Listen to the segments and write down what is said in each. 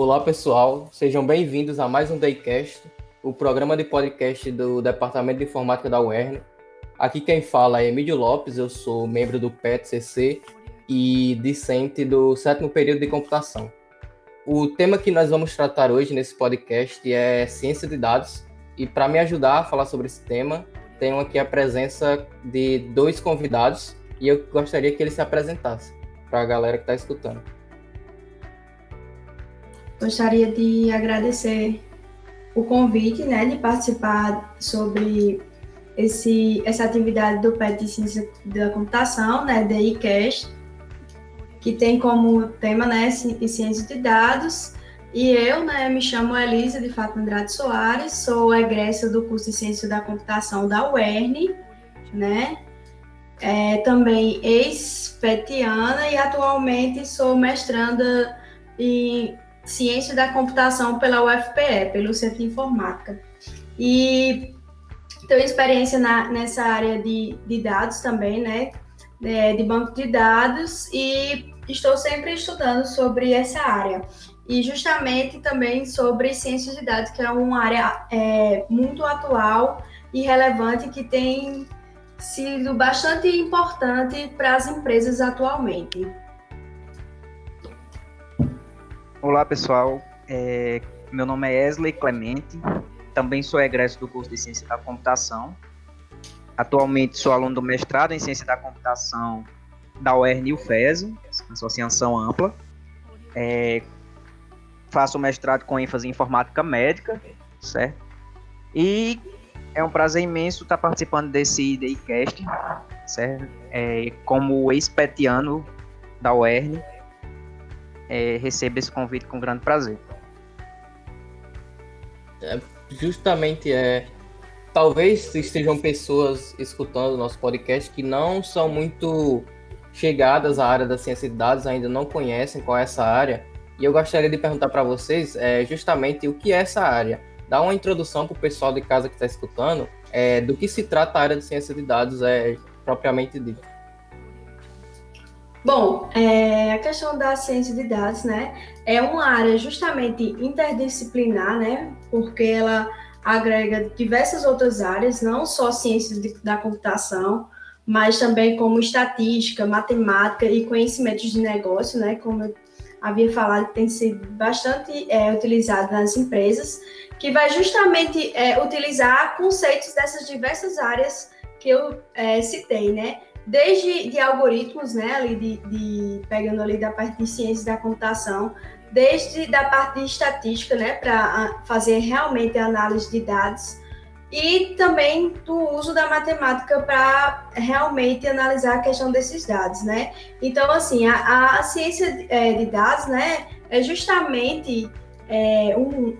Olá, pessoal. Sejam bem-vindos a mais um Daycast, o programa de podcast do Departamento de Informática da UERN. Aqui quem fala é Emílio Lopes, eu sou membro do PET-CC e discente do sétimo período de computação. O tema que nós vamos tratar hoje nesse podcast é ciência de dados e para me ajudar a falar sobre esse tema, tenho aqui a presença de dois convidados e eu gostaria que eles se apresentassem para a galera que está escutando. Gostaria de agradecer o convite, né, de participar sobre esse, essa atividade do PET de Ciência da Computação, né, DICAST, que tem como tema, né, Ciência de Dados, e eu, né, me chamo Elisa de Fátima Andrade Soares, sou egressa do curso de Ciência da Computação da UERN, né, é, também ex-petiana e atualmente sou mestranda em Ciência da Computação pela UFPE, pelo Centro de Informática. E tenho experiência na, nessa área de, de dados também, né? É, de banco de dados e estou sempre estudando sobre essa área. E justamente também sobre ciências de dados, que é uma área é, muito atual e relevante que tem sido bastante importante para as empresas atualmente. Olá, pessoal. É, meu nome é Esley Clemente. Também sou egresso do curso de Ciência da Computação. Atualmente sou aluno do mestrado em Ciência da Computação da UERN e UFES, Associação Ampla. É, faço mestrado com ênfase em informática médica, certo? E é um prazer imenso estar participando desse DayCast, certo? É, como ex-petiano da UERN, é, esse convite com grande prazer. É, justamente é. Talvez estejam pessoas escutando o nosso podcast que não são muito chegadas à área da ciência de dados, ainda não conhecem qual é essa área. E eu gostaria de perguntar para vocês é, justamente o que é essa área. Dá uma introdução para o pessoal de casa que está escutando é, do que se trata a área de ciência de dados é, propriamente dito. Bom, é, a questão da ciência de dados, né, é uma área justamente interdisciplinar, né, porque ela agrega diversas outras áreas, não só ciências de, da computação, mas também como estatística, matemática e conhecimentos de negócio, né, como eu havia falado, tem sido bastante é, utilizado nas empresas, que vai justamente é, utilizar conceitos dessas diversas áreas que eu é, citei, né, desde de algoritmos, né, ali de, de, pegando ali da parte de ciências da computação, desde da parte de estatística, né, para fazer realmente análise de dados, e também do uso da matemática para realmente analisar a questão desses dados, né? Então, assim, a, a ciência é, de dados, né, é justamente é, um,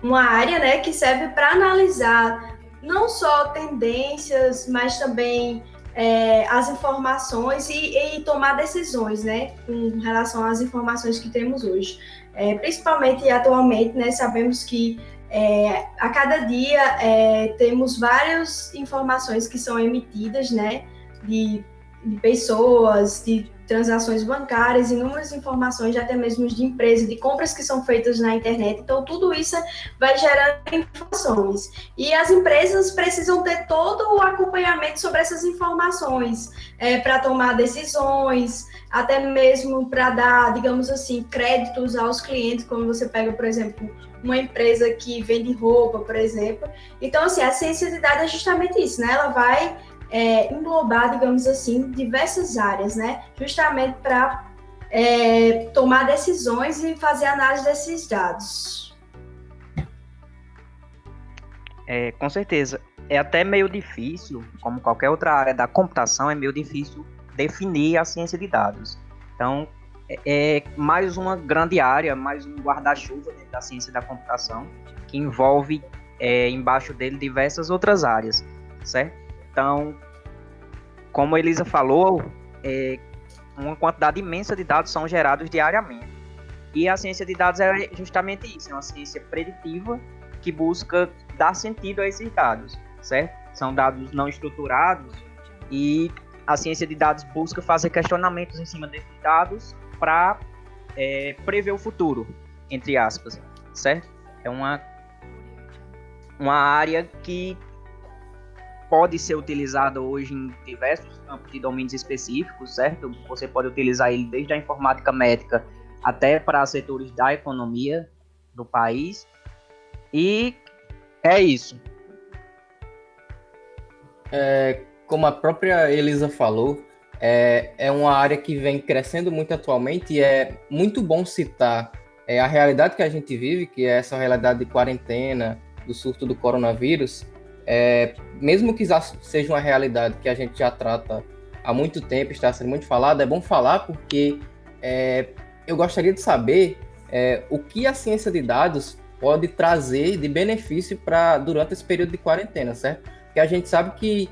uma área, né, que serve para analisar não só tendências, mas também é, as informações e, e, tomar decisões, né, com relação às informações que temos hoje. É, principalmente atualmente, né, sabemos que é, a cada dia é, temos várias informações que são emitidas, né, de, de pessoas, de transações bancárias, inúmeras informações, até mesmo de empresas, de compras que são feitas na internet. Então, tudo isso vai gerar informações. E as empresas precisam ter todo o acompanhamento sobre essas informações é, para tomar decisões, até mesmo para dar, digamos assim, créditos aos clientes, quando você pega, por exemplo, uma empresa que vende roupa, por exemplo. Então, assim, a ciência de dados é justamente isso, né? Ela vai é, englobar, digamos assim, diversas áreas, né? Justamente para é, tomar decisões e fazer análise desses dados. É, com certeza. É até meio difícil, como qualquer outra área da computação, é meio difícil definir a ciência de dados. Então, é, é mais uma grande área, mais um guarda-chuva da ciência da computação, que envolve é, embaixo dele diversas outras áreas, certo? Então, como a Elisa falou, é, uma quantidade imensa de dados são gerados diariamente. E a ciência de dados é justamente isso, é uma ciência preditiva que busca dar sentido a esses dados, certo? São dados não estruturados e a ciência de dados busca fazer questionamentos em cima desses dados para é, prever o futuro. entre aspas, certo? É uma, uma área que pode ser utilizada hoje em diversos campos de domínios específicos, certo? Você pode utilizar ele desde a informática médica até para setores da economia do país. E é isso. É, como a própria Elisa falou, é, é uma área que vem crescendo muito atualmente e é muito bom citar é, a realidade que a gente vive, que é essa realidade de quarentena, do surto do coronavírus, é, mesmo que seja uma realidade que a gente já trata há muito tempo, está sendo muito falado, é bom falar porque é, eu gostaria de saber é, o que a ciência de dados pode trazer de benefício para durante esse período de quarentena, certo? Porque a gente sabe que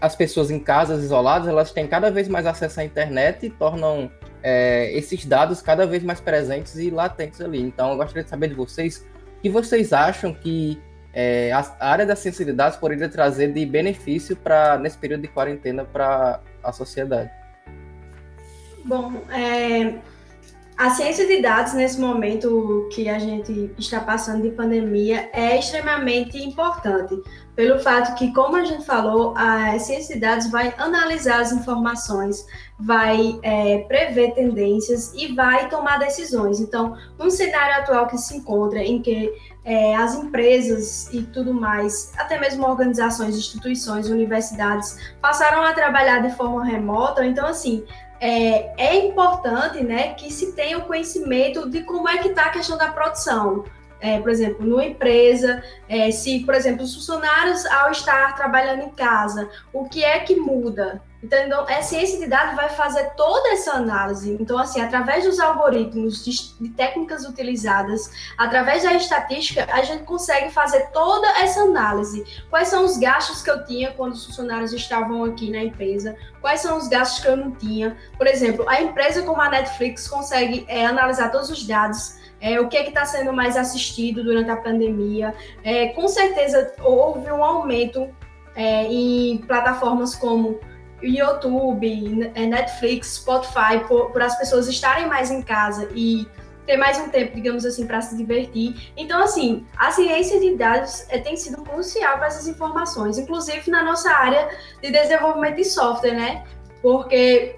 as pessoas em casas isoladas elas têm cada vez mais acesso à internet e tornam é, esses dados cada vez mais presentes e latentes ali. Então, eu gostaria de saber de vocês o que vocês acham que é, a área da ciência de dados poderia trazer de benefício para nesse período de quarentena para a sociedade. Bom, é, a ciência de dados, nesse momento que a gente está passando de pandemia, é extremamente importante, pelo fato que, como a gente falou, a ciência de dados vai analisar as informações, vai é, prever tendências e vai tomar decisões. Então, um cenário atual que se encontra em que é, as empresas e tudo mais, até mesmo organizações, instituições, universidades, passaram a trabalhar de forma remota. Então, assim, é, é importante né, que se tenha o conhecimento de como é que está a questão da produção. É, por exemplo, numa empresa, é, se, por exemplo, os funcionários, ao estar trabalhando em casa, o que é que muda? Então, então, a ciência de dados vai fazer toda essa análise. Então, assim, através dos algoritmos, de, de, técnicas utilizadas, através da estatística, a gente consegue fazer toda essa análise. Quais são os gastos que eu tinha quando os funcionários estavam aqui na empresa? Quais são os gastos que eu não tinha? Por exemplo, a empresa como a Netflix consegue é, analisar todos os dados é, o que é está sendo mais assistido durante a pandemia. É, com certeza houve um aumento é, em plataformas como YouTube, é, Netflix, Spotify, por, por, as pessoas estarem mais em casa e ter mais um tempo, digamos assim, para se divertir. Então, assim, a ciência de dados é, tem sido crucial para essas informações, inclusive na nossa área de desenvolvimento de software, né? Porque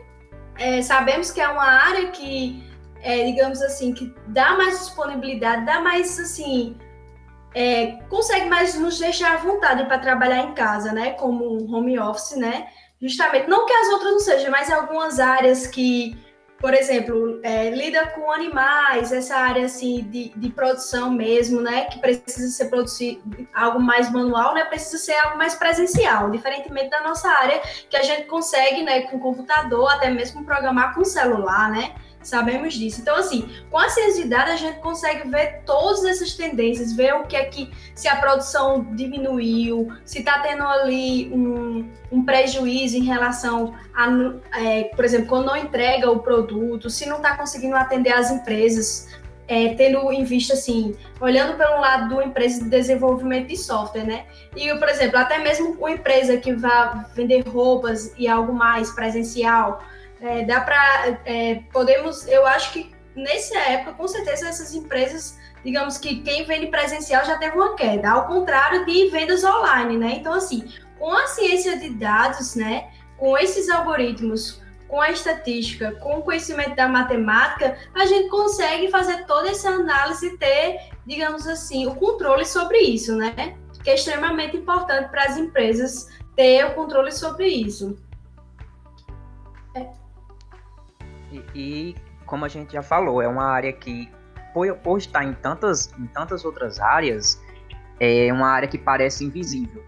é, sabemos que é uma área que, é, digamos assim, que dá mais disponibilidade, dá mais, assim, é, consegue mais nos deixar à vontade para trabalhar em casa, né? Como um home office, né? Justamente, não que as outras não sejam, mas algumas áreas que, por exemplo, é, lida com animais, essa área assim de, de produção mesmo, né, que precisa ser produzido algo mais manual, né, precisa ser algo mais presencial, diferentemente da nossa área que a gente consegue, né, com computador, até mesmo programar com celular, né, Sabemos disso. Então, assim, com a ciência de dados, a gente consegue ver todas essas tendências, ver o que é que, se a produção diminuiu, se está tendo ali um, um, prejuízo em relação a, é, por exemplo, quando não entrega o produto, se não está conseguindo atender as empresas, é, tendo em vista, assim, olhando pelo lado do empresa de desenvolvimento de software, né? E, por exemplo, até mesmo uma empresa que vai vender roupas e algo mais presencial, é, dá para é, podemos, eu acho que nessa época, com certeza essas empresas, digamos que quem vende presencial já teve uma queda, ao contrário de vendas online, né? Então assim, com a ciência de dados, né, com esses algoritmos, com a estatística, com o conhecimento da matemática, a gente consegue fazer toda essa análise e ter, digamos assim, o controle sobre isso, né? Que é extremamente importante para as empresas ter o controle sobre isso. É. E, e, como a gente já falou, é uma área que, por, por estar em tantas, em tantas outras áreas, é uma área que parece invisível.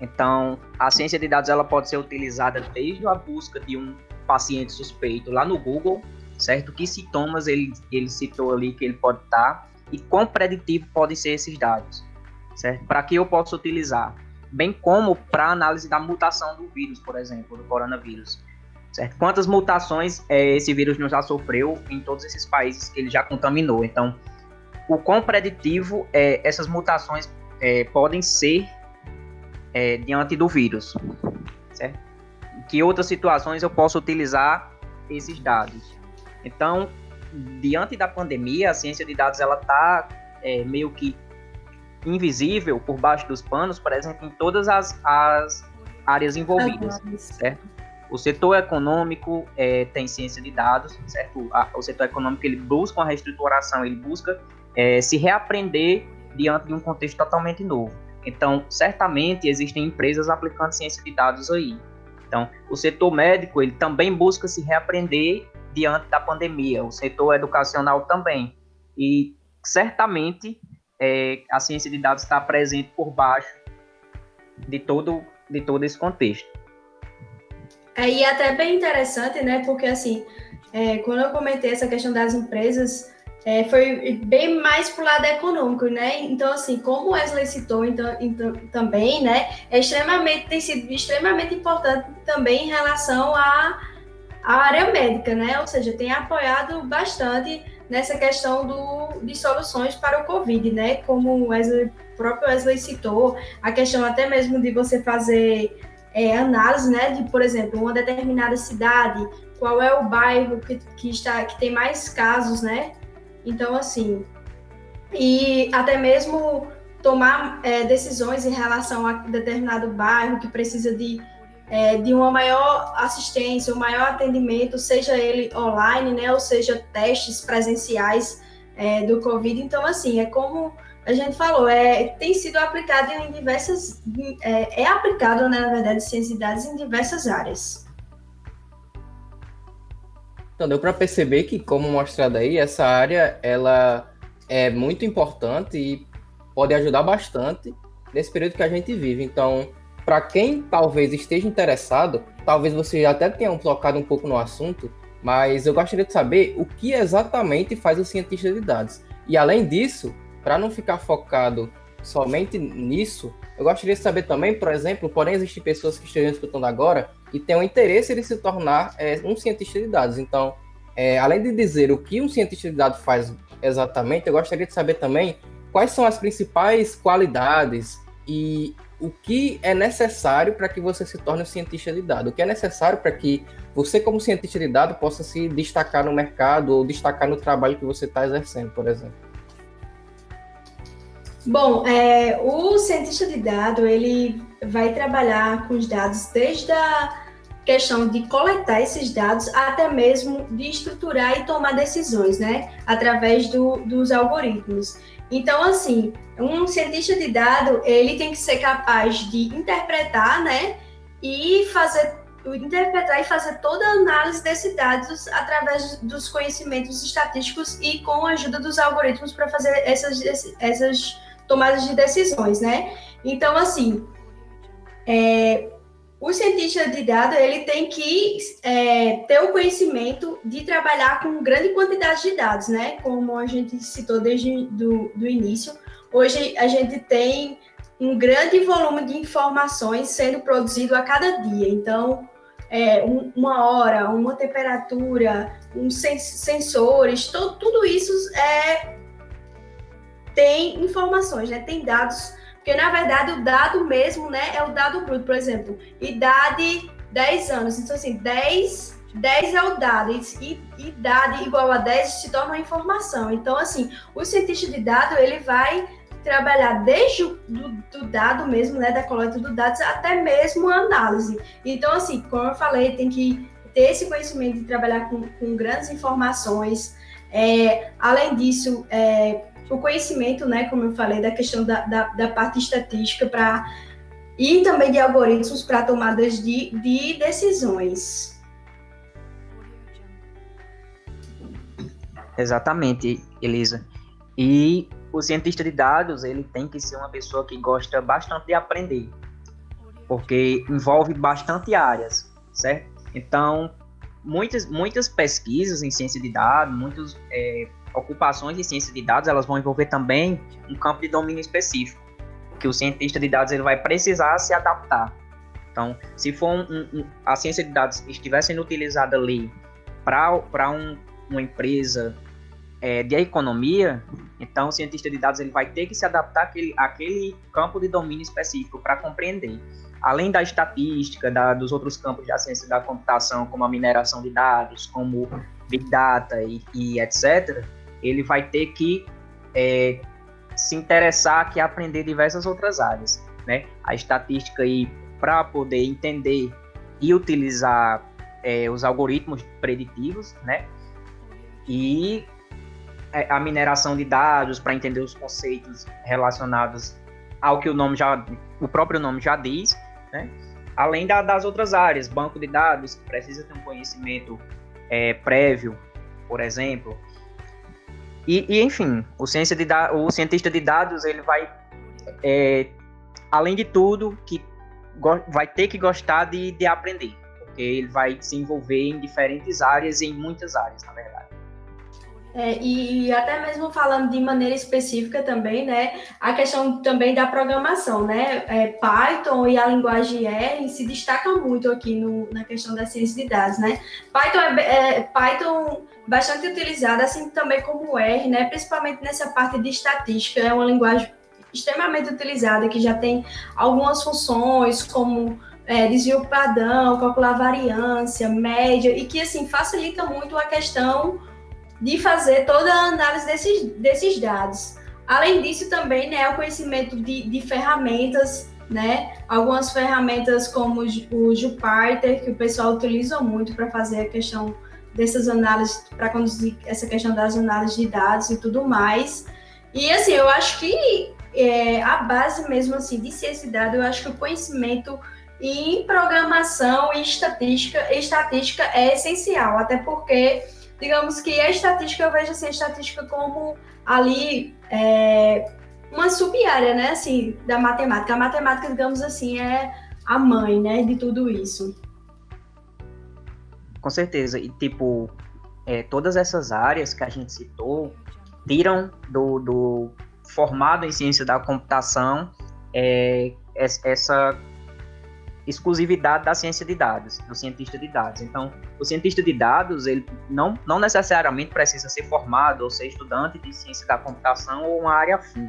Então, a ciência de dados ela pode ser utilizada desde a busca de um paciente suspeito lá no Google, certo? Que sintomas ele, ele citou ali que ele pode estar e quão preditivo podem ser esses dados, certo? Para que eu possa utilizar, bem como para análise da mutação do vírus, por exemplo, do coronavírus certo? Quantas mutações é, esse vírus já sofreu em todos esses países que ele já contaminou? Então, o quão preditivo é, essas mutações é, podem ser é, diante do vírus, certo? Em que outras situações eu posso utilizar esses dados? Então, diante da pandemia, a ciência de dados ela está é, meio que invisível por baixo dos panos, por exemplo, em todas as, as áreas envolvidas, certo? O setor econômico é, tem ciência de dados, certo? O setor econômico ele busca uma reestruturação, ele busca é, se reaprender diante de um contexto totalmente novo. Então, certamente existem empresas aplicando ciência de dados aí. Então, o setor médico ele também busca se reaprender diante da pandemia. O setor educacional também. E certamente é, a ciência de dados está presente por baixo de todo, de todo esse contexto. É, e é até bem interessante, né? Porque assim, é, quando eu comentei essa questão das empresas, é, foi bem mais para o lado econômico, né? Então, assim, como o Wesley citou então, então, também, né? É extremamente, tem sido extremamente importante também em relação à, à área médica, né? Ou seja, tem apoiado bastante nessa questão do, de soluções para o Covid, né? Como o, Wesley, próprio Wesley citou, a questão até mesmo de você fazer é, análise, né? De, por exemplo, uma determinada cidade, qual é o bairro que, que, está, que tem mais casos, né? Então, assim, e até mesmo tomar é, decisões em relação a determinado bairro que precisa de é, de uma maior assistência, um maior atendimento, seja ele online, né, ou seja, testes presenciais é, do Covid. Então, assim, é como a gente falou, é, tem sido aplicado em diversas, é, é aplicado, né, na verdade, ciências de dados em diversas áreas. Então, deu para perceber que, como mostrado aí, essa área, ela é muito importante e pode ajudar bastante nesse período que a gente vive. Então, para quem talvez esteja interessado, talvez você até tenha tocado um pouco no assunto, mas eu gostaria de saber o que exatamente faz o cientista de dados. E além disso, para não ficar focado somente nisso, eu gostaria de saber também, por exemplo, porém existem pessoas que estejam escutando agora e tenham interesse de se tornar é, um cientista de dados. Então, é, além de dizer o que um cientista de dados faz exatamente, eu gostaria de saber também quais são as principais qualidades e o que é necessário para que você se torne um cientista de dados, o que é necessário para que você, como cientista de dados, possa se destacar no mercado ou destacar no trabalho que você está exercendo, por exemplo. Bom, é, o cientista de dados ele vai trabalhar com os dados desde a questão de coletar esses dados até mesmo de estruturar e tomar decisões, né, através do, dos algoritmos. Então, assim, um cientista de dados, ele tem que ser capaz de interpretar, né, e fazer interpretar e fazer toda a análise desses dados através dos conhecimentos estatísticos e com a ajuda dos algoritmos para fazer essas, essas tomadas de decisões, né? Então, assim, é, o cientista de dados ele tem que é, ter o conhecimento de trabalhar com grande quantidade de dados, né? Como a gente citou desde do, do início, Hoje a gente tem um grande volume de informações sendo produzido a cada dia. Então, é, um, uma hora, uma temperatura, um sens sensores, to, tudo isso é, tem informações, né? tem dados, porque na verdade o dado mesmo né, é o dado bruto, por exemplo, idade 10 anos. Então, assim, 10 10 é o dado, e idade igual a 10 se torna uma informação. Então, assim, o cientista de dado, ele vai trabalhar desde o do, do, dado mesmo, né, da coleta do dados, até mesmo a análise. Então, assim, como eu falei, tem que ter esse conhecimento de trabalhar com, com grandes informações. É, além disso, é, o conhecimento, né, como eu falei, da questão da, da, da parte estatística para e também de algoritmos para tomadas de, de decisões. Exatamente, Elisa. E o cientista de dados ele tem que ser uma pessoa que gosta bastante de aprender, porque envolve bastante áreas, certo? Então, muitas, muitas pesquisas em ciência de dados, muitas é, ocupações em ciência de dados, elas vão envolver também um campo de domínio específico, que o cientista de dados ele vai precisar se adaptar. Então, se for um, um, a ciência de dados estiver sendo utilizada ali para um, uma empresa é, de economia, então o cientista de dados ele vai ter que se adaptar àquele, àquele campo de domínio específico para compreender. Além da estatística, da, dos outros campos da ciência da computação, como a mineração de dados, como Big Data e, e etc., ele vai ter que é, se interessar que aprender diversas outras áreas, né? A estatística aí para poder entender e utilizar é, os algoritmos preditivos, né? E é, a mineração de dados para entender os conceitos relacionados ao que o nome já, o próprio nome já diz, né? Além da, das outras áreas, banco de dados, precisa ter um conhecimento é, prévio, por exemplo. E, e enfim, o, ciência de o cientista de dados ele vai, é, além de tudo, que vai ter que gostar de, de aprender, porque ele vai se envolver em diferentes áreas em muitas áreas, na verdade. É, e até mesmo falando de maneira específica também, né, a questão também da programação, né, é, Python e a linguagem R se destacam muito aqui no, na questão da ciência de dados, né, Python é, é Python bastante utilizado, assim também como R, né, principalmente nessa parte de estatística, é uma linguagem extremamente utilizada, que já tem algumas funções como é, desvio padrão, calcular variância, média, e que, assim, facilita muito a questão de fazer toda a análise desses, desses dados. Além disso, também, né, o conhecimento de, de ferramentas, né, algumas ferramentas como o Jupyter, que o pessoal utiliza muito para fazer a questão dessas análises, para conduzir essa questão das análises de dados e tudo mais. E, assim, eu acho que é, a base mesmo, assim, de ciência de dados, eu acho que o conhecimento em programação e estatística, estatística é essencial, até porque digamos que a estatística, eu vejo assim, a estatística como ali é, uma sub-área, né, assim, da matemática. A matemática, digamos assim, é a mãe, né, de tudo isso. Com certeza. E, tipo, é, todas essas áreas que a gente citou tiram do, do formado em ciência da computação é, essa exclusividade da ciência de dados, do cientista de dados. Então, o cientista de dados, ele não, não necessariamente precisa ser formado ou ser estudante de ciência da computação ou uma área afim,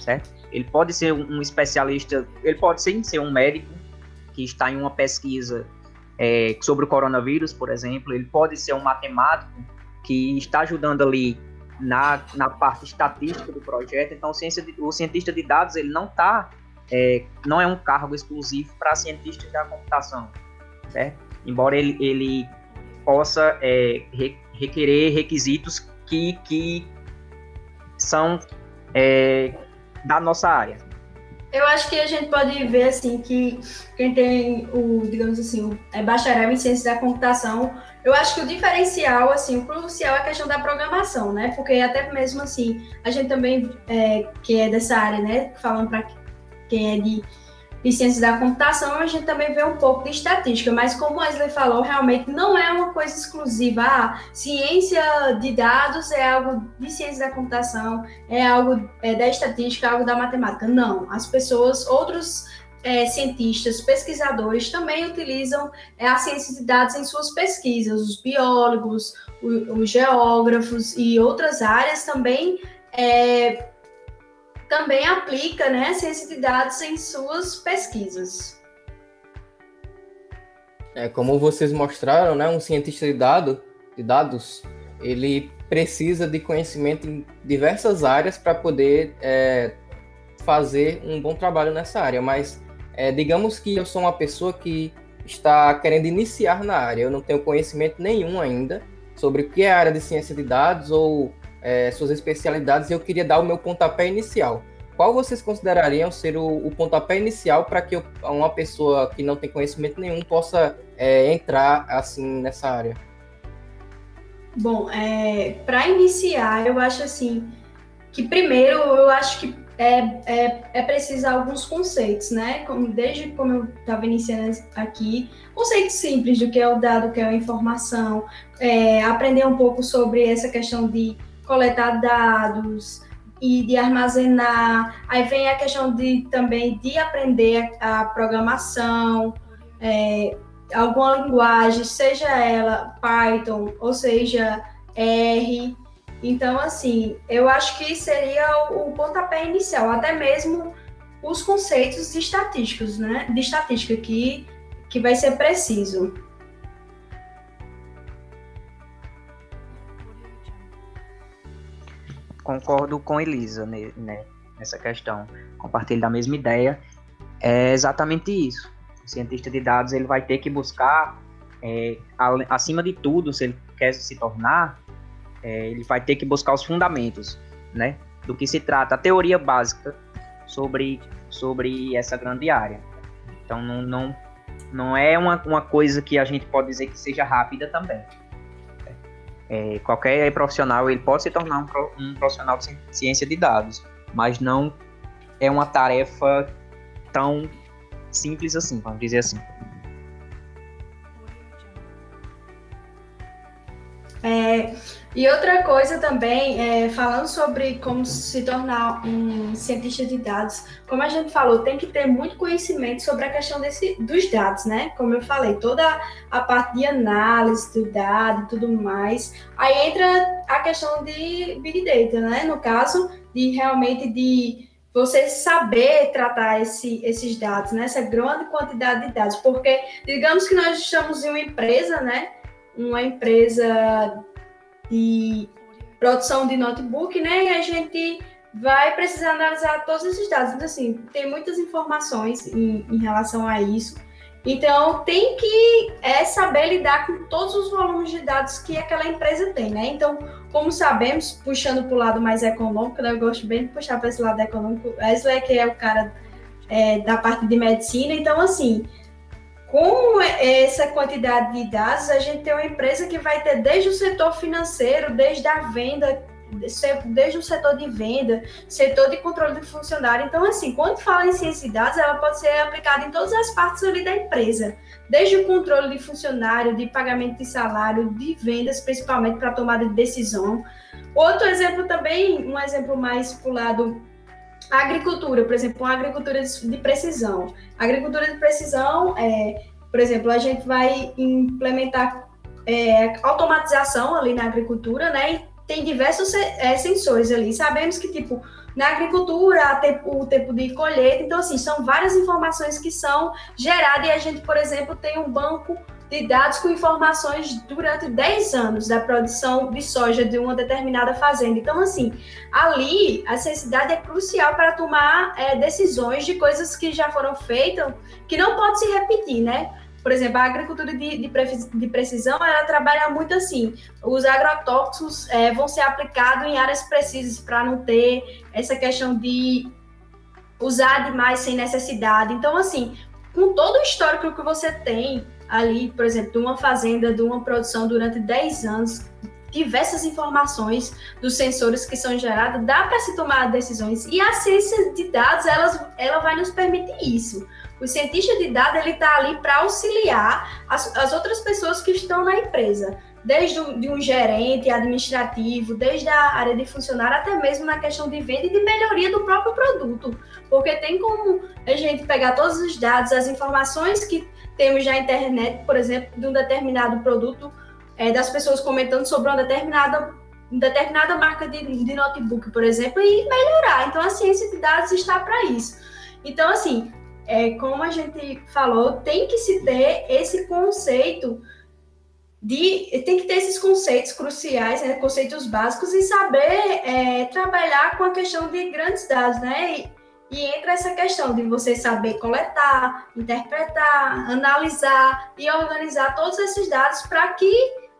certo? Ele pode ser um especialista, ele pode sim ser um médico que está em uma pesquisa é, sobre o coronavírus, por exemplo, ele pode ser um matemático que está ajudando ali na, na parte estatística do projeto. Então, o, ciência de, o cientista de dados, ele não está é, não é um cargo exclusivo para cientistas da computação, certo? Embora ele, ele possa é, requerer requisitos que, que são é, da nossa área. Eu acho que a gente pode ver assim que quem tem o, digamos assim, é bacharel em ciência da computação, eu acho que o diferencial, assim, o crucial é a questão da programação, né? Porque até mesmo assim, a gente também é, que é dessa área, né, falando para quem é de, de ciências da computação, a gente também vê um pouco de estatística, mas como o Wesley falou, realmente não é uma coisa exclusiva. Ah, ciência de dados é algo de ciência da computação, é algo é, da estatística, é algo da matemática. Não, as pessoas, outros é, cientistas, pesquisadores também utilizam é, a ciência de dados em suas pesquisas, os biólogos, os geógrafos e outras áreas também é, também aplica né, ciência de dados em suas pesquisas. É, como vocês mostraram, né, um cientista de, dado, de dados, ele precisa de conhecimento em diversas áreas para poder é, fazer um bom trabalho nessa área. Mas é, digamos que eu sou uma pessoa que está querendo iniciar na área, eu não tenho conhecimento nenhum ainda sobre o que é a área de ciência de dados ou é, suas especialidades eu queria dar o meu pontapé inicial. Qual vocês considerariam ser o, o pontapé inicial para que eu, uma pessoa que não tem conhecimento nenhum possa é, entrar assim nessa área? Bom, é, para iniciar, eu acho assim que primeiro eu acho que é, é, é preciso alguns conceitos, né? Como, desde como eu estava iniciando aqui, conceitos simples do que é o dado, o que é a informação, é, aprender um pouco sobre essa questão de coletar dados e de armazenar. Aí vem a questão de também de aprender a, programação, é, alguma linguagem, seja ela Python ou seja R. Então, assim, eu acho que seria o, pontapé inicial, até mesmo os conceitos estatísticos, né? De estatística que, que vai ser preciso. Concordo com Elisa né, nessa questão. Compartilho da mesma ideia. É exatamente isso. O cientista de dados ele vai ter que buscar, é, acima de tudo, se ele quer se tornar, é, ele vai ter que buscar os fundamentos, né? Do que se trata, a teoria básica sobre, sobre essa grande área. Então, não, não, não é uma, uma coisa que a gente pode dizer que seja rápida também. É, qualquer profissional ele pode se tornar um, um profissional de ciência de dados, mas não é uma tarefa tão simples assim, vamos dizer assim. É, e outra coisa também, é, falando sobre como se tornar um cientista de dados, como a gente falou, tem que ter muito conhecimento sobre a questão desse, dos dados, né? Como eu falei, toda a parte de análise do dado e tudo mais. Aí entra a questão de Big Data, né? No caso, de realmente de você saber tratar esse, esses dados, né? Essa grande quantidade de dados, porque digamos que nós estamos em uma empresa, né? Uma empresa de produção de notebook, né? E a gente vai precisar analisar todos esses dados. Então, assim, tem muitas informações em, em relação a isso. Então, tem que é, saber lidar com todos os volumes de dados que aquela empresa tem, né? Então, como sabemos, puxando para o lado mais econômico, né? eu gosto bem de puxar para esse lado econômico, Wesley, que é o cara é, da parte de medicina, então, assim, com essa quantidade de dados, a gente tem uma empresa que vai ter desde o setor financeiro, desde a venda, desde o setor de venda, setor de controle de funcionário. Então, assim, quando fala em ciência de dados, ela pode ser aplicada em todas as partes ali da empresa, desde o controle de funcionário, de pagamento de salário, de vendas, principalmente para tomada de decisão. Outro exemplo também, um exemplo mais para o lado a agricultura, por exemplo, uma agricultura de precisão. A agricultura de precisão, é, por exemplo, a gente vai implementar é, automatização ali na agricultura, né? E tem diversos é, sensores ali. Sabemos que, tipo, na agricultura, o tempo de colheita, então, assim, são várias informações que são geradas e a gente, por exemplo, tem um banco de dados com informações durante 10 anos da produção de soja de uma determinada fazenda. Então, assim, ali a necessidade é crucial para tomar é, decisões de coisas que já foram feitas, que não pode se repetir, né? Por exemplo, a agricultura de, de, de precisão, ela trabalha muito assim. Os agrotóxicos é, vão ser aplicados em áreas precisas para não ter essa questão de usar demais sem necessidade. Então, assim, com todo o histórico que você tem ali, por exemplo, de uma fazenda, de uma produção durante 10 anos, diversas informações dos sensores que são gerados, dá para se tomar decisões. E a ciência de dados, elas, ela vai nos permitir isso. O cientista de dados, ele está ali para auxiliar as, as outras pessoas que estão na empresa desde de um gerente administrativo, desde a área de funcionário, até mesmo na questão de venda e de melhoria do próprio produto. Porque tem como a gente pegar todos os dados, as informações que temos na internet, por exemplo, de um determinado produto, é, das pessoas comentando sobre uma determinada, determinada marca de, de notebook, por exemplo, e melhorar. Então, a ciência de dados está para isso. Então, assim, é, como a gente falou, tem que se ter esse conceito de tem que ter esses conceitos cruciais, né, conceitos básicos e saber é, trabalhar com a questão de grandes dados, né? E, e entra essa questão de você saber coletar, interpretar, analisar e organizar todos esses dados para que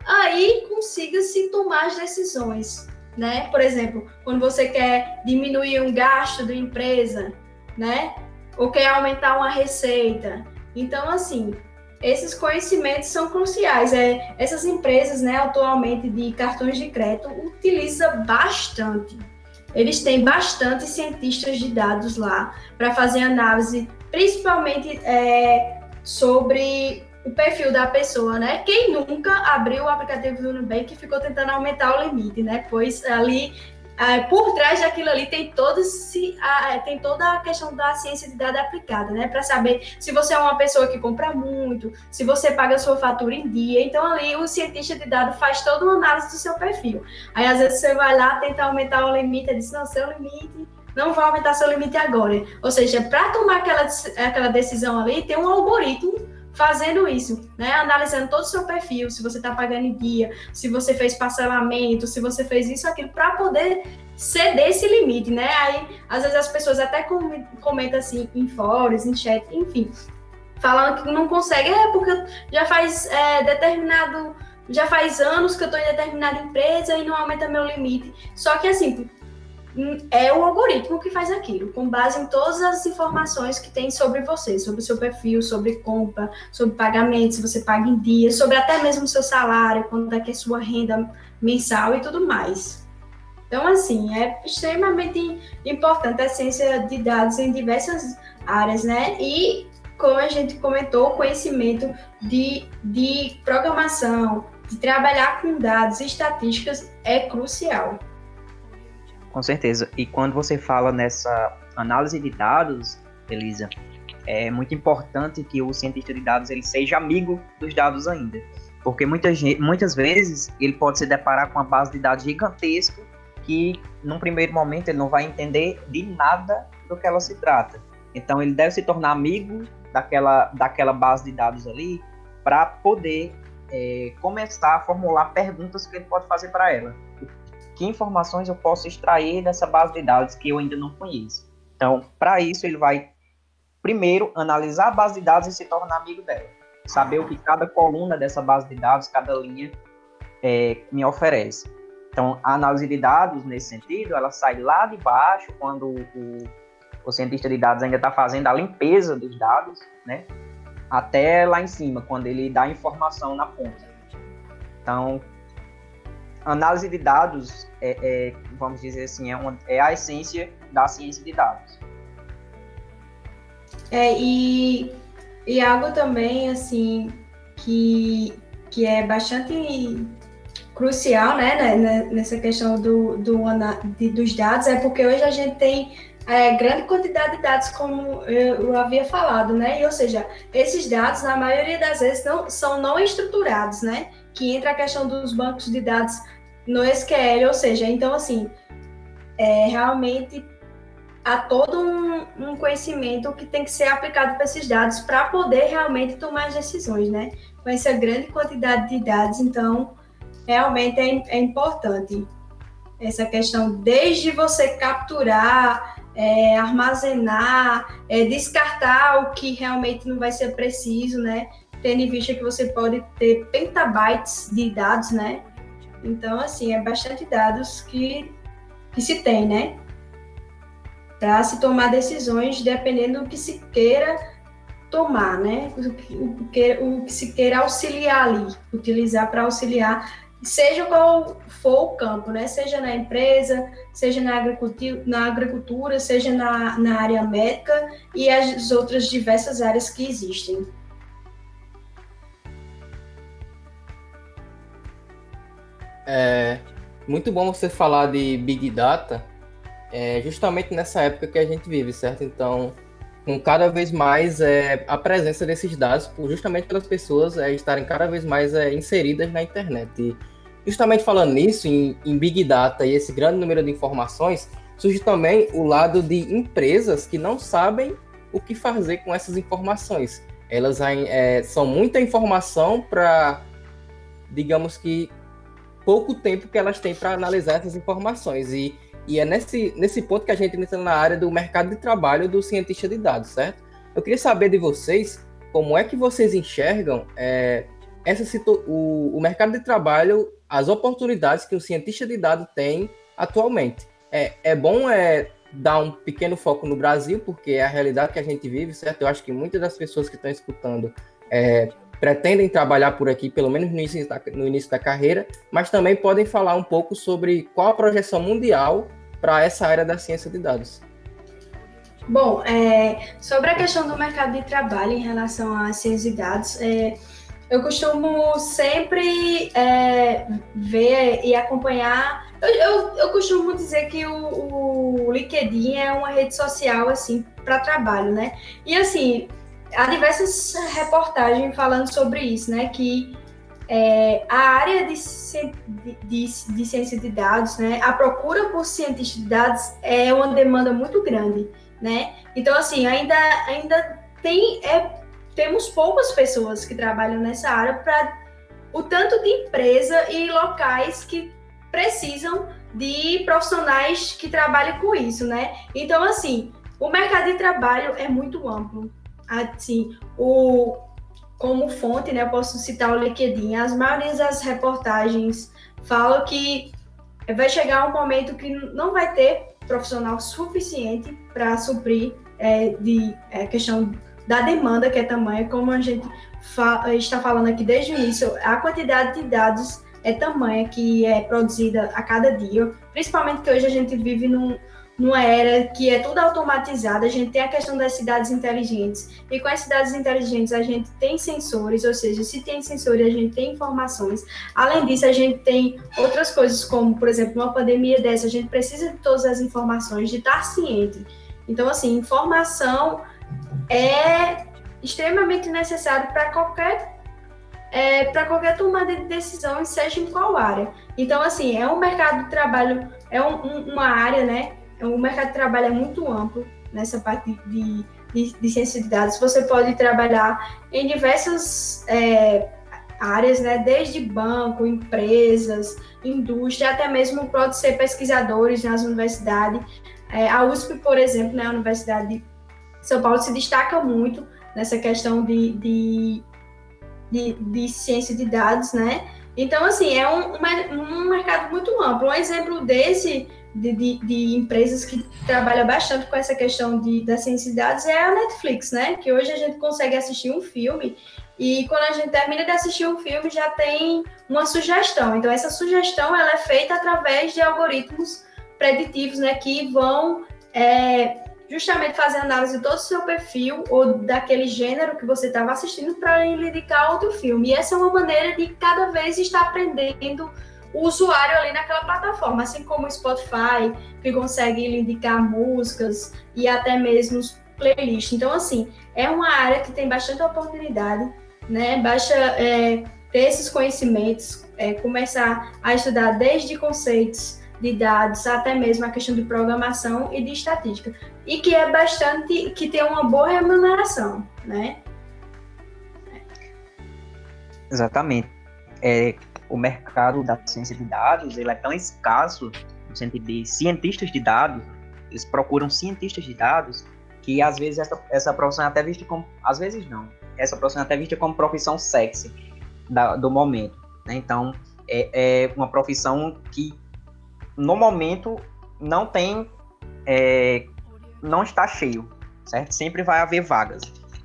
aí consiga se tomar as decisões, né? Por exemplo, quando você quer diminuir um gasto da empresa, né? Ou quer aumentar uma receita. Então, assim, esses conhecimentos são cruciais. É, essas empresas, né, atualmente de cartões de crédito, utilizam bastante eles têm bastante cientistas de dados lá para fazer análise, principalmente é, sobre o perfil da pessoa, né? Quem nunca abriu o aplicativo do Nubank e ficou tentando aumentar o limite, né? Pois ali ah, por trás daquilo ali tem todo se ah, tem toda a questão da ciência de dados aplicada, né? Para saber se você é uma pessoa que compra muito, se você paga a sua fatura em dia. Então, ali o cientista de dados faz toda uma análise do seu perfil. Aí, às vezes, você vai lá tentar aumentar o limite, ele diz: não, seu limite não vai aumentar seu limite agora. Ou seja, para tomar aquela, aquela decisão ali, tem um algoritmo fazendo isso, né? Analisando todo o seu perfil, se você está pagando em dia, se você fez parcelamento, se você fez isso, aquilo, para poder ceder esse limite, né? Aí, às vezes, as pessoas até comentam assim em fóruns, em chat, enfim, falando que não consegue, é porque já faz é, determinado, já faz anos que eu estou em determinada empresa e não aumenta meu limite. Só que assim, é o algoritmo que faz aquilo, com base em todas as informações que tem sobre você, sobre o seu perfil, sobre compra, sobre pagamento, se você paga em dia, sobre até mesmo o seu salário, quanto é que é sua renda mensal e tudo mais. Então, assim, é extremamente importante a ciência de dados em diversas áreas, né? E, como a gente comentou, o conhecimento de, de programação, de trabalhar com dados e estatísticas é crucial. Com certeza. E quando você fala nessa análise de dados, Elisa, é muito importante que o cientista de dados ele seja amigo dos dados ainda. Porque muitas, muitas vezes ele pode se deparar com uma base de dados gigantesca que, num primeiro momento, ele não vai entender de nada do que ela se trata. Então, ele deve se tornar amigo daquela, daquela base de dados ali para poder é, começar a formular perguntas que ele pode fazer para ela que informações eu posso extrair dessa base de dados que eu ainda não conheço. Então, para isso, ele vai primeiro analisar a base de dados e se tornar amigo dela. Saber o que cada coluna dessa base de dados, cada linha, é, me oferece. Então, a análise de dados, nesse sentido, ela sai lá de baixo, quando o, o cientista de dados ainda está fazendo a limpeza dos dados, né? até lá em cima, quando ele dá informação na ponta. Então, análise de dados é, é, vamos dizer assim, é, uma, é a essência da ciência de dados. É, e, e algo também, assim, que, que é bastante crucial, né, né, né nessa questão do, do, de, dos dados, é porque hoje a gente tem é, grande quantidade de dados, como eu, eu, havia falado, né, e, ou seja, esses dados, na maioria das vezes, não, são não estruturados, né, que entra a questão dos bancos de dados no SQL, ou seja, então assim, é, realmente há todo um, um, conhecimento que tem que ser aplicado para esses dados para poder realmente tomar as decisões, né? Com essa grande quantidade de dados, então realmente é, é importante essa questão, desde você capturar, é, armazenar, é, descartar o que realmente não vai ser preciso, né? Tendo em vista que você pode ter petabytes de dados, né? Então, assim, é bastante dados que, que se tem, né? Para se tomar decisões dependendo do que se queira tomar, né? O que, o que, o que se queira auxiliar ali, utilizar para auxiliar, seja qual for o campo, né? Seja na empresa, seja na agricultura, na agricultura seja na, na área médica e as outras diversas áreas que existem. É muito bom você falar de Big Data, é, justamente nessa época que a gente vive, certo? Então, com cada vez mais é, a presença desses dados, justamente pelas pessoas é, estarem cada vez mais é, inseridas na internet. E justamente falando nisso, em, em Big Data e esse grande número de informações, surge também o lado de empresas que não sabem o que fazer com essas informações. Elas é, são muita informação para, digamos que, pouco tempo que elas têm para analisar essas informações. E, e é nesse, nesse ponto que a gente entra na área do mercado de trabalho do cientista de dados, certo? Eu queria saber de vocês como é que vocês enxergam é, essa o, o mercado de trabalho, as oportunidades que o cientista de dados tem atualmente. É, é bom é, dar um pequeno foco no Brasil, porque é a realidade que a gente vive, certo? Eu acho que muitas das pessoas que estão escutando é, pretendem trabalhar por aqui, pelo menos no início, da, no início da carreira, mas também podem falar um pouco sobre qual a projeção mundial para essa área da ciência de dados. Bom, é, sobre a questão do mercado de trabalho em relação à ciência de dados, é, eu costumo sempre é, ver e acompanhar. Eu, eu, eu, costumo dizer que o, o LinkedIn é uma rede social assim para trabalho, né? E assim, há diversas reportagens falando sobre isso, né? Que é, a área de, de, de, ciência de dados, né? A procura por cientistas de dados é uma demanda muito grande, né? Então, assim, ainda, ainda tem, é, temos poucas pessoas que trabalham nessa área para o tanto de empresa e locais que precisam de profissionais que trabalhem com isso, né? Então, assim, o mercado de trabalho é muito amplo. Assim, o, como fonte, né, eu posso citar o LinkedIn. As maiorias das reportagens falam que vai chegar um momento que não vai ter profissional suficiente para suprir é, de é, questão da demanda que é tamanha, como a gente fa está falando aqui desde o início, a quantidade de dados é tamanha que é produzida a cada dia, principalmente que hoje a gente vive num, numa era que é tudo automatizado, a gente tem a questão das cidades inteligentes, e com as cidades inteligentes a gente tem sensores, ou seja, se tem sensores, a gente tem informações. Além disso, a gente tem outras coisas, como, por exemplo, uma pandemia dessa, a gente precisa de todas as informações, de estar ciente. Então, assim, informação é extremamente necessário para qualquer é, para qualquer tomada de decisão, seja em qual área. Então, assim, é um mercado de trabalho, é um, um, uma área, né? O mercado de trabalho é muito amplo nessa parte de, de, de ciência de dados. Você pode trabalhar em diversas é, áreas, né? Desde banco, empresas, indústria, até mesmo pode ser pesquisadores nas universidades. É, a USP, por exemplo, né, a Universidade de São Paulo se destaca muito nessa questão de, de de, de ciência de dados, né? Então, assim, é um, um mercado muito amplo. Um exemplo desse, de, de, de, empresas que trabalham bastante com essa questão de, da ciência de dados é a Netflix, né? Que hoje a gente consegue assistir um filme e quando a gente termina de assistir um filme já tem uma sugestão. Então, essa sugestão ela é feita através de algoritmos preditivos, né? Que vão é, justamente fazer análise de todo o seu perfil ou daquele gênero que você estava assistindo para lhe indicar outro filme. E essa é uma maneira de cada vez estar aprendendo o usuário ali naquela plataforma, assim como o Spotify, que consegue indicar músicas e até mesmo playlists. Então, assim, é uma área que tem bastante oportunidade, né? Basta é, ter esses conhecimentos, é, começar a estudar desde conceitos de dados, até mesmo a questão de programação e de estatística, e que é bastante, que tem uma boa remuneração, né? Exatamente. É, o mercado da ciência de dados ele é tão escasso no sentido de cientistas de dados, eles procuram cientistas de dados que às vezes essa, essa profissão é até vista como, às vezes não, essa profissão é até vista como profissão sexy da, do momento, né? Então é, é uma profissão que no momento não tem, é, não está cheio, certo? Sempre vai haver vagas.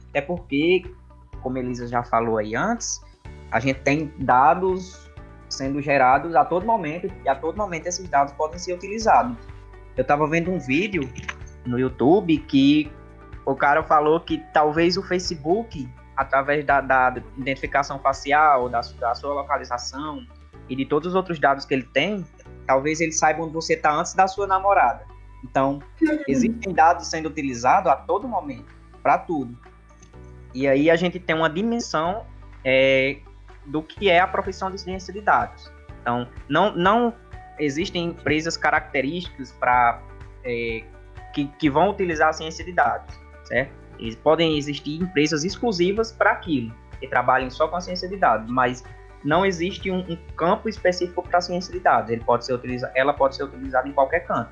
Até porque, como a Elisa já falou aí antes, a gente tem dados sendo gerados a todo momento e a todo momento esses dados podem ser utilizados. Eu estava vendo um vídeo no YouTube que o cara falou que talvez o Facebook, através da, da identificação facial, da, da sua localização e de todos os outros dados que ele tem, Talvez eles saibam onde você está antes da sua namorada. Então, existem dados sendo utilizados a todo momento, para tudo. E aí a gente tem uma dimensão é, do que é a profissão de ciência de dados. Então, não, não existem empresas características para é, que, que vão utilizar a ciência de dados, certo? Podem existir empresas exclusivas para aquilo, que trabalhem só com a ciência de dados, mas não existe um, um campo específico para a ciência de dados. Ele pode ser ela pode ser utilizada em qualquer canto.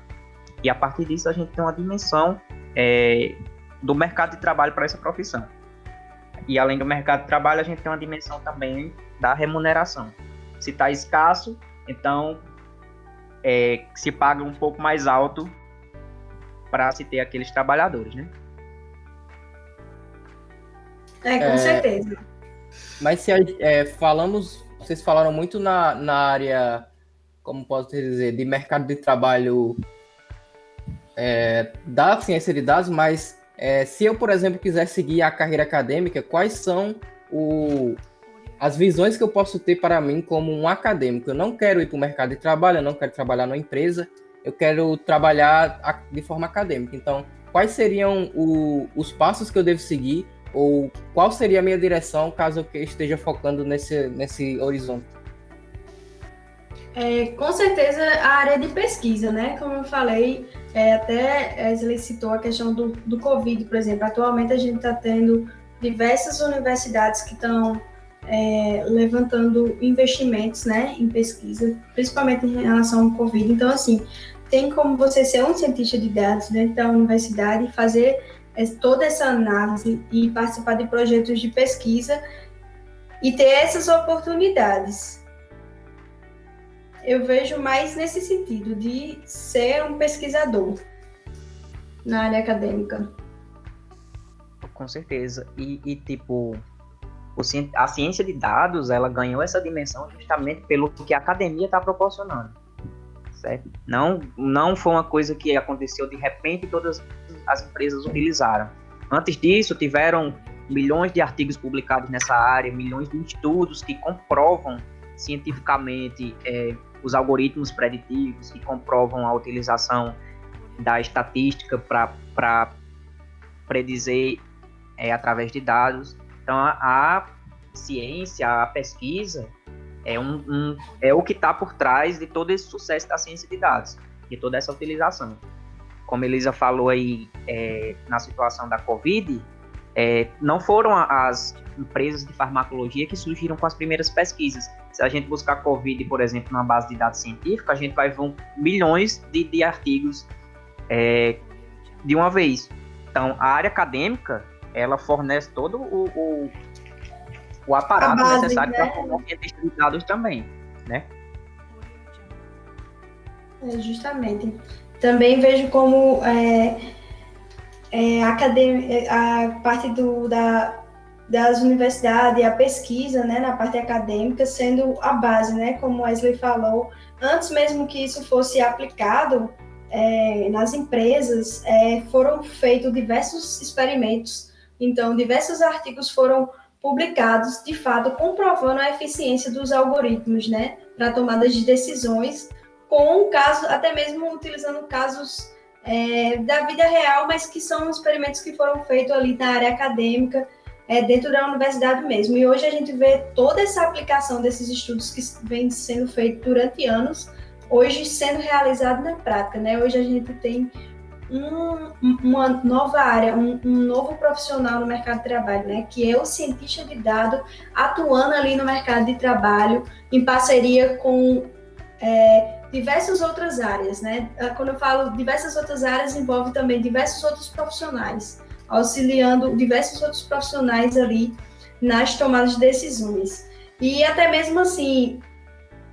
E a partir disso a gente tem uma dimensão é, do mercado de trabalho para essa profissão. E além do mercado de trabalho, a gente tem uma dimensão também da remuneração. Se está escasso, então é, se paga um pouco mais alto para se ter aqueles trabalhadores, né? É, com é... certeza. Mas se é, falamos, vocês falaram muito na, na área, como posso dizer, de mercado de trabalho é, da ciência de dados, mas é, se eu, por exemplo, quiser seguir a carreira acadêmica, quais são o, as visões que eu posso ter para mim como um acadêmico? Eu não quero ir para o mercado de trabalho, eu não quero trabalhar numa empresa, eu quero trabalhar de forma acadêmica. Então, quais seriam o, os passos que eu devo seguir ou qual seria a minha direção caso eu esteja focando nesse, nesse horizonte? É, com certeza a área de pesquisa, né? Como eu falei, é, até Wesley citou a questão do, do Covid, por exemplo. Atualmente a gente está tendo diversas universidades que estão é, levantando investimentos né, em pesquisa, principalmente em relação ao Covid. Então, assim, tem como você ser um cientista de dados dentro da universidade e fazer é, toda essa análise e participar de projetos de pesquisa e ter essas oportunidades. Eu vejo mais nesse sentido de ser um pesquisador na área acadêmica. Com certeza. E, e tipo, a ciência de dados, ela ganhou essa dimensão justamente pelo que a academia está proporcionando. Certo? Não, não foi uma coisa que aconteceu de repente e todas as empresas utilizaram. Antes disso, tiveram milhões de artigos publicados nessa área, milhões de estudos que comprovam cientificamente é, os algoritmos preditivos, que comprovam a utilização da estatística para predizer é, através de dados. Então, a, a ciência, a pesquisa, é, um, um é o que está por trás de todo esse sucesso da ciência de dados, de toda essa utilização. Como Elisa falou aí é, na situação da Covid, é, não foram as empresas de farmacologia que surgiram com as primeiras pesquisas. Se a gente buscar Covid, por exemplo, na base de dados científicos, a gente vai ver milhões de, de artigos é, de uma vez. Então, a área acadêmica, ela fornece todo o, o, o aparato base, necessário né? para formar cientista de dados também, né? É, justamente. Também vejo como é, é, a, a parte do, da, das universidades, a pesquisa, né, na parte acadêmica, sendo a base, né, como Wesley falou, antes mesmo que isso fosse aplicado é, nas empresas, é, foram feitos diversos experimentos. Então, diversos artigos foram publicados, de fato, comprovando a eficiência dos algoritmos, né, para tomadas de decisões, com casos, até mesmo utilizando casos é, da vida real, mas que são experimentos que foram feitos ali na área acadêmica, é, dentro da universidade mesmo. E hoje a gente vê toda essa aplicação desses estudos que vem sendo feito durante anos, hoje sendo realizado na prática, né? Hoje a gente tem um, uma nova área, um, um, novo profissional no mercado de trabalho, né? Que é o cientista de dados atuando ali no mercado de trabalho em parceria com é, diversas outras áreas, né? Ah, quando eu falo diversas outras áreas, envolve também diversos outros profissionais, auxiliando diversos outros profissionais ali nas tomadas de decisões. E até mesmo assim,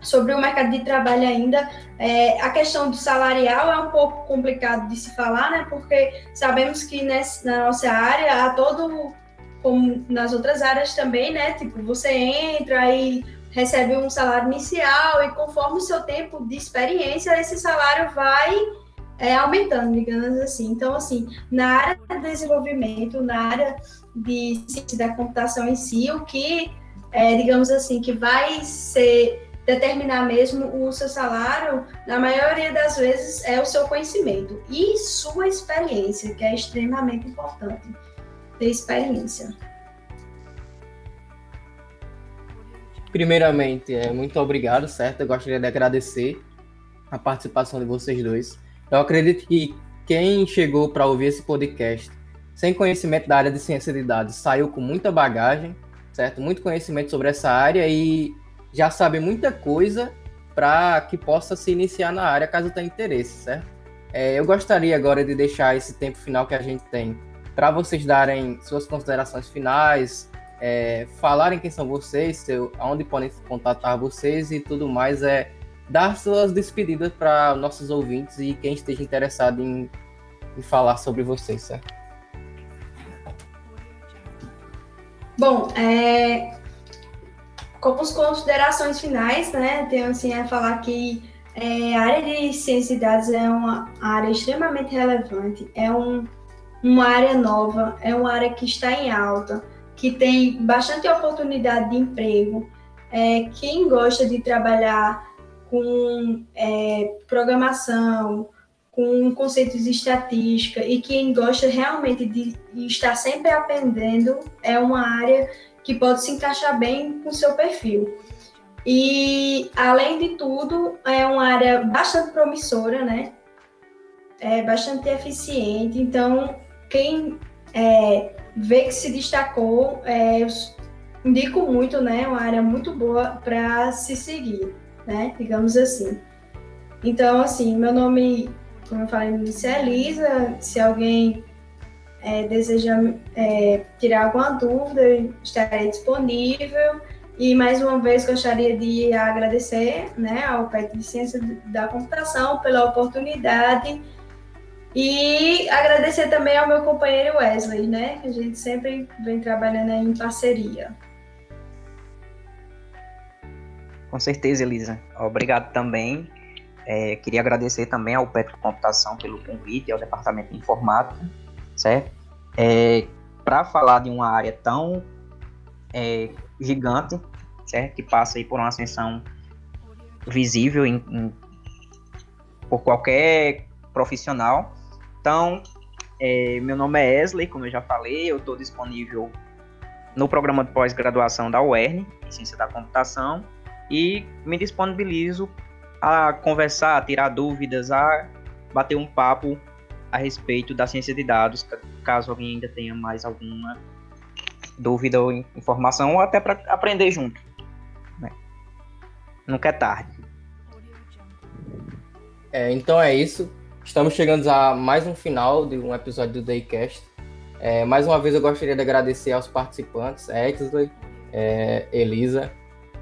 sobre o mercado de trabalho ainda, é, a questão do salarial é um pouco complicado de se falar, né? Porque sabemos que nessa, na nossa área há todo, como nas outras áreas também, né? Tipo, você entra e recebe um salário inicial e conforme o seu tempo de experiência, esse salário vai é, aumentando, digamos assim. Então, assim, na área de desenvolvimento, na área de da computação em si, o que, é, digamos assim, que vai ser determinar mesmo o seu salário, na maioria das vezes, é o seu conhecimento e sua experiência, que é extremamente importante ter experiência. Primeiramente, é, muito obrigado, certo? Eu gostaria de agradecer a participação de vocês dois. Eu acredito que quem chegou para ouvir esse podcast sem conhecimento da área de ciência de dados saiu com muita bagagem, certo? Muito conhecimento sobre essa área e já sabe muita coisa para que possa se iniciar na área caso tenha interesse, certo? É, eu gostaria agora de deixar esse tempo final que a gente tem para vocês darem suas considerações finais, é, falarem quem são vocês, seu, aonde podem contatar vocês e tudo mais, é dar suas despedidas para nossos ouvintes e quem esteja interessado em, em falar sobre vocês, certo? Bom, é, como as considerações finais, né, tenho assim a falar que é, a área de ciência de dados é uma área extremamente relevante, é um, uma área nova, é uma área que está em alta, que tem bastante oportunidade de emprego. É, quem gosta de trabalhar com é, programação, com conceitos de estatística e quem gosta realmente de, estar sempre aprendendo, é uma área que pode se encaixar bem com seu perfil. E, além de tudo, é uma área bastante promissora, né? É bastante eficiente. Então, quem é, vê que se destacou, é, indico muito, né? Uma área muito boa para se seguir, né? Digamos assim. Então, assim, meu nome, como eu falei é Elisa. Se alguém é, deseja é, tirar alguma dúvida, estarei disponível. E mais uma vez gostaria de agradecer né, ao PET de Ciência da Computação pela oportunidade e agradecer também ao meu companheiro Wesley, né, a gente sempre vem trabalhando em parceria. Com certeza, Elisa. Obrigado também. É, queria agradecer também ao PET de Computação pelo convite, ao Departamento de Informática, certo? É, Para falar de uma área tão é, gigante, certo? Que passa aí por uma ascensão visível em, em, por qualquer profissional. Então, é, meu nome é Esley, como eu já falei, eu estou disponível no programa de pós-graduação da UERN, em Ciência da Computação, e me disponibilizo a conversar, a tirar dúvidas, a bater um papo a respeito da ciência de dados, caso alguém ainda tenha mais alguma dúvida ou informação, ou até para aprender junto. Né? Nunca é tarde. É, então é isso. Estamos chegando a mais um final de um episódio do Daycast. É, mais uma vez eu gostaria de agradecer aos participantes, Exley, é, Elisa,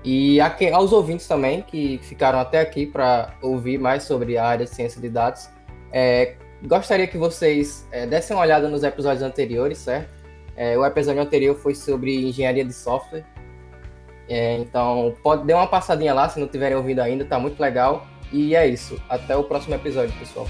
e a aos ouvintes também que ficaram até aqui para ouvir mais sobre a área de ciência de dados. É, gostaria que vocês é, dessem uma olhada nos episódios anteriores, certo? É, o episódio anterior foi sobre engenharia de software. É, então, pode dar uma passadinha lá se não tiverem ouvido ainda, tá muito legal. E é isso. Até o próximo episódio, pessoal.